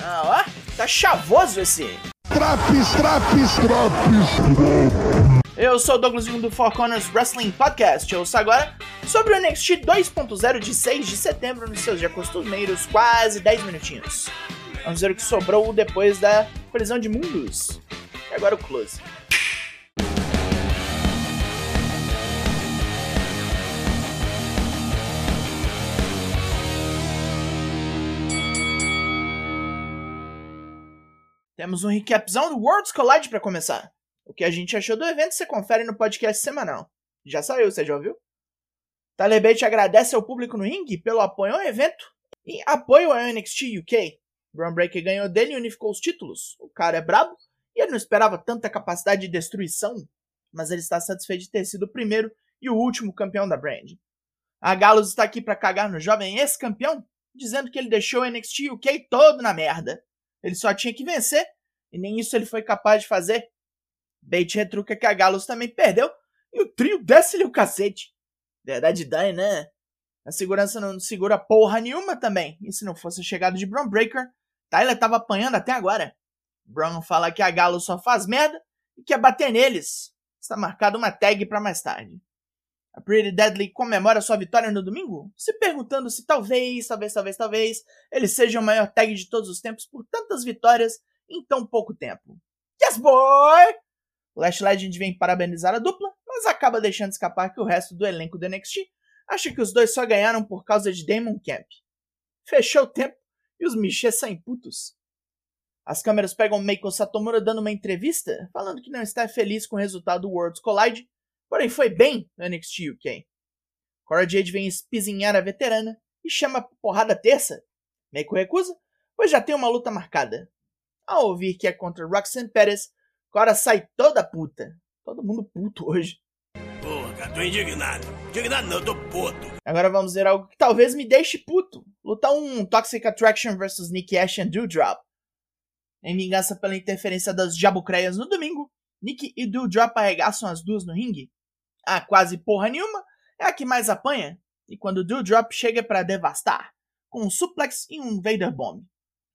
Ah, ó, tá chavoso esse. Traps, traps, traps. Eu sou o Douglas Jung do Four Corners Wrestling Podcast. Eu ouço agora sobre o NXT 2.0 de 6 de setembro nos seus já costumeiros quase 10 minutinhos. Vamos ver o que sobrou depois da colisão de mundos. E agora o close. Temos um recapzão do Worlds Collide para começar. O que a gente achou do evento você confere no podcast semanal. Já saiu, você já ouviu? Tyler Bate agradece ao público no ringue pelo apoio ao evento e apoio ao NXT UK. Braun Breaker ganhou dele e unificou os títulos. O cara é brabo e ele não esperava tanta capacidade de destruição, mas ele está satisfeito de ter sido o primeiro e o último campeão da brand. A Gallows está aqui para cagar no jovem ex-campeão, dizendo que ele deixou o NXT UK todo na merda. Ele só tinha que vencer, e nem isso ele foi capaz de fazer. Bate retruca que a Gallows também perdeu, e o trio desce-lhe o cacete. Verdade dá, né? A segurança não segura porra nenhuma também, e se não fosse a chegada de Braun Breaker, Tyler tava apanhando até agora. Braun fala que a Gallows só faz merda e quer bater neles. Está marcada uma tag para mais tarde. A Pretty Deadly comemora sua vitória no domingo, se perguntando se talvez, talvez, talvez, talvez, ele seja o maior tag de todos os tempos por tantas vitórias em tão pouco tempo. Yes, boy! Lash Legend vem parabenizar a dupla, mas acaba deixando escapar que o resto do elenco do NXT acha que os dois só ganharam por causa de Damon Camp. Fechou o tempo e os Michês saem putos. As câmeras pegam Meiko Satomura dando uma entrevista, falando que não está feliz com o resultado do Worlds Collide porém foi bem no NXT UK. Cora Jade vem espizinhar a veterana e chama a porrada terça. Meiko recusa, pois já tem uma luta marcada. Ao ouvir que é contra Roxanne Perez, Cora sai toda puta. Todo mundo puto hoje. Porra, cara, tô indignado. Indignado não, tô puto. Agora vamos ver algo que talvez me deixe puto. Lutar um Toxic Attraction vs Nick Ash and Dewdrop. Em vingança pela interferência das jabucreias no domingo, Nick e Dewdrop arregaçam as duas no ringue a quase porra nenhuma, é a que mais apanha, e quando o Dewdrop chega para devastar, com um suplex e um Vader Bomb.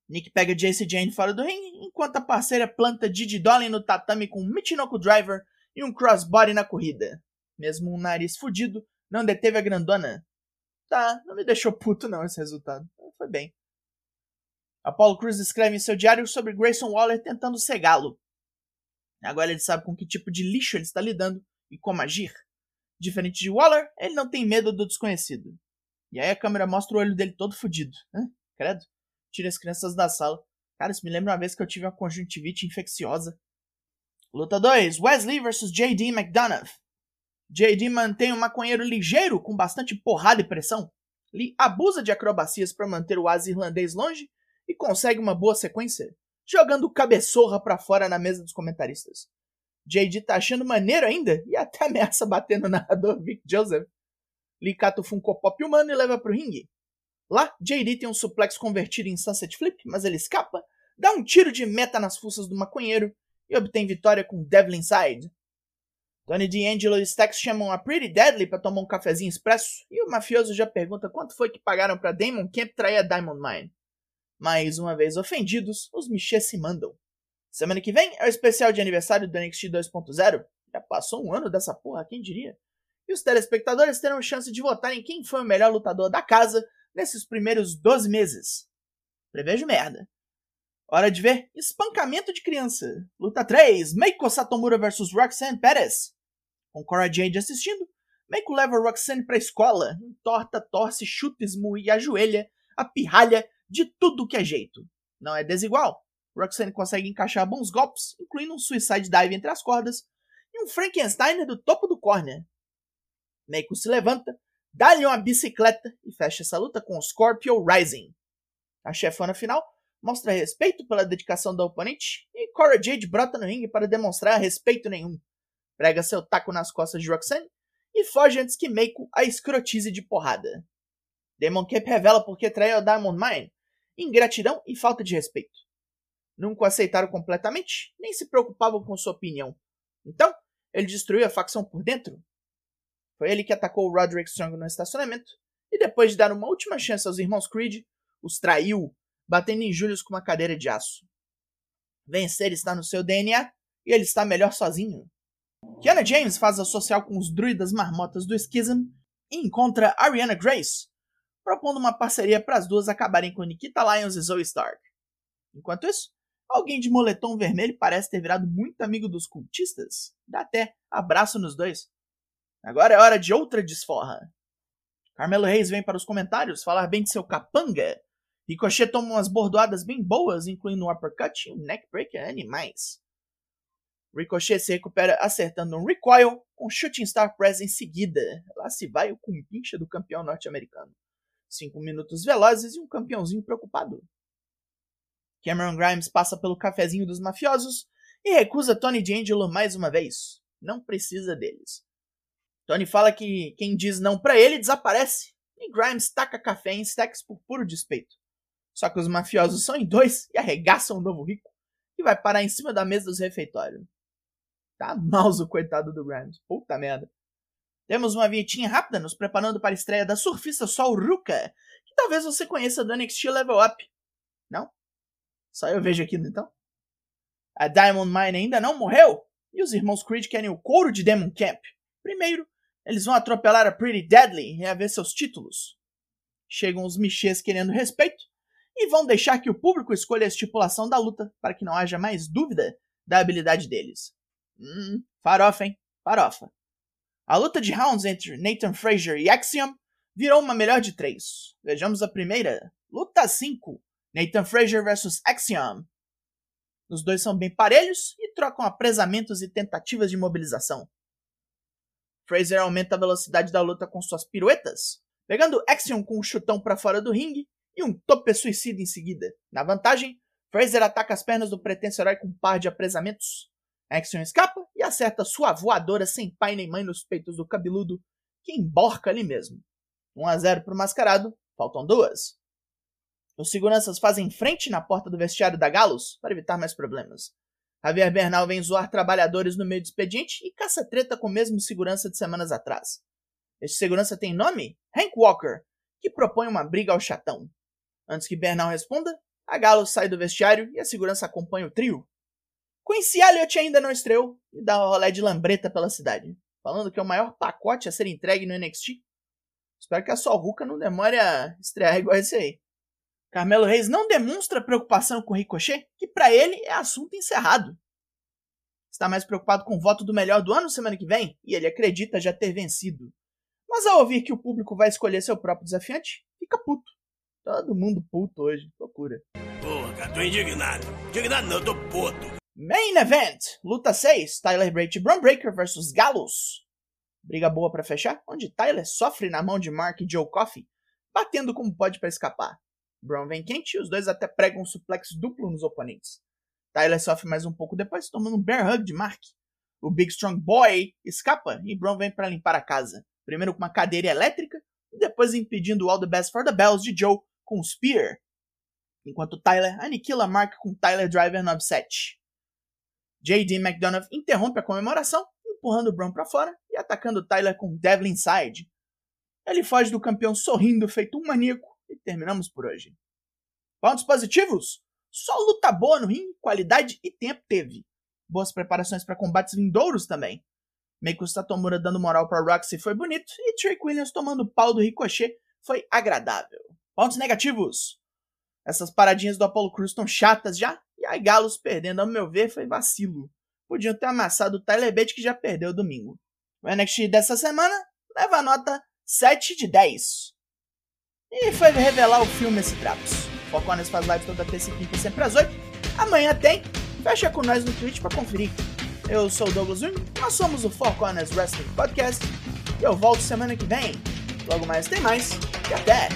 Nick pega Jace Jane fora do ringue, enquanto a parceira planta Didi Dolin no tatame com um Michinoku Driver e um crossbody na corrida. Mesmo um nariz fudido, não deteve a grandona. Tá, não me deixou puto não esse resultado. Foi bem. Apollo Cruz escreve em seu diário sobre Grayson Waller tentando cegá-lo. Agora ele sabe com que tipo de lixo ele está lidando e como agir. Diferente de Waller, ele não tem medo do desconhecido. E aí a câmera mostra o olho dele todo fudido. Hã? Credo. Tira as crianças da sala. Cara, isso me lembra uma vez que eu tive uma conjuntivite infecciosa. Luta 2: Wesley vs JD McDonough. JD mantém um maconheiro ligeiro com bastante porrada e pressão. Lee abusa de acrobacias para manter o asa irlandês longe e consegue uma boa sequência, jogando cabeçorra para fora na mesa dos comentaristas. JD tá achando maneiro ainda e até ameaça bater no narrador Vic Joseph. Lee cata o Funko Pop humano e leva pro ringue. Lá, JD tem um suplex convertido em Sunset Flip, mas ele escapa, dá um tiro de meta nas fuças do maconheiro e obtém vitória com Devil Inside. Tony D'Angelo e Stax chamam a Pretty Deadly para tomar um cafezinho expresso e o mafioso já pergunta quanto foi que pagaram para Damon Camp trair a Diamond Mine. Mais uma vez ofendidos, os Michês se mandam. Semana que vem é o especial de aniversário do NXT 2.0. Já passou um ano dessa porra, quem diria? E os telespectadores terão chance de votar em quem foi o melhor lutador da casa nesses primeiros 12 meses. Prevejo merda. Hora de ver espancamento de criança. Luta 3: Meiko Satomura vs Roxanne Perez. Com Cora Jade assistindo, Meiko leva Roxanne pra escola, entorta, torce, chuta, esmurra e ajoelha a pirralha de tudo que é jeito. Não é desigual, Roxanne consegue encaixar bons golpes, incluindo um suicide dive entre as cordas e um Frankenstein do topo do corner. Meiko se levanta, dá-lhe uma bicicleta e fecha essa luta com o Scorpio Rising. A chefona final mostra respeito pela dedicação da oponente e Cora Jade brota no ringue para demonstrar respeito nenhum. Prega seu taco nas costas de Roxanne e foge antes que Meiko a escrotize de porrada. Demon Cap revela porque traiu a Diamond Mine, ingratidão e falta de respeito nunca o aceitaram completamente, nem se preocupavam com sua opinião. Então, ele destruiu a facção por dentro. Foi ele que atacou o Roderick Strong no estacionamento, e depois de dar uma última chance aos irmãos Creed, os traiu, batendo em Julius com uma cadeira de aço. Vencer está no seu DNA e ele está melhor sozinho. Kiana James faz a social com os druidas marmotas do Schism e encontra Ariana Grace, propondo uma parceria para as duas acabarem com Nikita Lyons e Zoe Stark. Enquanto isso, alguém de moletom vermelho parece ter virado muito amigo dos cultistas. Dá até abraço nos dois. Agora é hora de outra desforra. Carmelo Reis vem para os comentários falar bem de seu capanga. Ricochet toma umas bordoadas bem boas, incluindo um uppercut e um neckbreaker animais. Ricochet se recupera acertando um recoil com Shooting Star Press em seguida. Lá se vai o cumpincha do campeão norte-americano. Cinco minutos velozes e um campeãozinho preocupado. Cameron Grimes passa pelo cafezinho dos mafiosos e recusa Tony D'Angelo mais uma vez. Não precisa deles. Tony fala que quem diz não para ele desaparece, e Grimes taca café em Stacks por puro despeito. Só que os mafiosos são em dois e arregaçam o novo rico, que vai parar em cima da mesa dos refeitórios. Tá mouse o coitado do Grimes. Puta merda. Temos uma vinhetinha rápida nos preparando para a estreia da surfista Sol Ruka, que talvez você conheça do NXT Level Up. Não? Só eu vejo aqui então? A Diamond Mine ainda não morreu? E os irmãos Creed querem o couro de Demon Camp. Primeiro, eles vão atropelar a Pretty Deadly e reaver seus títulos. Chegam os Michês querendo respeito e vão deixar que o público escolha a estipulação da luta para que não haja mais dúvida da habilidade deles. Hum, farofa, hein? Farofa. A luta de rounds entre Nathan Frazier e Axiom virou uma melhor de três. Vejamos a primeira. Luta 5. Nathan Frazier vs Axiom. Os dois são bem parelhos e trocam apresamentos e tentativas de mobilização. Fraser aumenta a velocidade da luta com suas piruetas, pegando Axiom com um chutão para fora do ringue e um tope suicida em seguida. Na vantagem, Fraser ataca as pernas do pretenso herói com um par de apresamentos. Axiom escapa e acerta sua voadora sem pai nem mãe nos peitos do cabeludo, que emborca ali mesmo. 1 a 0 pro mascarado, faltam duas. Os seguranças fazem frente na porta do vestiário da Galos para evitar mais problemas. Javier Bernal vem zoar trabalhadores no meio do expediente e caça treta com o mesmo segurança de semanas atrás. Este segurança tem nome? Hank Walker, que propõe uma briga ao chatão. Antes que Bernal responda, a Galo sai do vestiário e a segurança acompanha o trio. Quincy Elliott ainda não estreou e dá um rolé de lambreta pela cidade, falando que é o maior pacote a ser entregue no NXT. Espero que a Sol Ruka não demore a estrear igual esse aí. Carmelo Reis não demonstra preocupação com Ricochet, que para ele é assunto encerrado. Está mais preocupado com o voto do melhor do ano semana que vem e ele acredita já ter vencido. Mas ao ouvir que o público vai escolher seu próprio desafiante, fica puto. Todo mundo puto hoje, loucura. Porra, cara, tô indignado. Indignado não, tô puto. Main Event, luta 6, Tyler Bate e Braun Breaker vs Galos. Briga boa para fechar, onde Tyler sofre na mão de Mark e Joe Coffey, batendo como pode para escapar. Brown vem quente e os dois até pregam um suplex duplo nos oponentes. Tyler sofre mais um pouco depois, tomando um bear hug de Mark. O Big Strong Boy escapa e Brown vem para limpar a casa. Primeiro com uma cadeira elétrica e depois impedindo o All the Best for the Bells de Joe com um Spear. Enquanto Tyler aniquila Mark com Tyler Driver no upset. J.D. McDonough interrompe a comemoração, empurrando Brown para fora e atacando Tyler com Devil Inside. Ele foge do campeão sorrindo, feito um maníaco, e terminamos por hoje. Pontos positivos? Só luta boa no ringue, qualidade e tempo teve. Boas preparações para combates vindouros também. Meiko Satomura dando moral para Roxy foi bonito e Trick Williams tomando pau do Ricochet foi agradável. Pontos negativos? Essas paradinhas do Apollo Crews estão chatas já e a Galos perdendo, ao meu ver, foi vacilo. Podiam ter amassado o Tyler Bate que já perdeu domingo. O NXT dessa semana leva a nota 7 de 10. E foi revelar o filme esse Trapos. Foco Honest faz live toda terça e quinta, sempre às 8. Amanhã tem. Fecha com nós no Twitch para conferir. Eu sou o Douglas Jung, nós somos o Four Wrestling Podcast. E eu volto semana que vem. Logo mais tem mais. E até!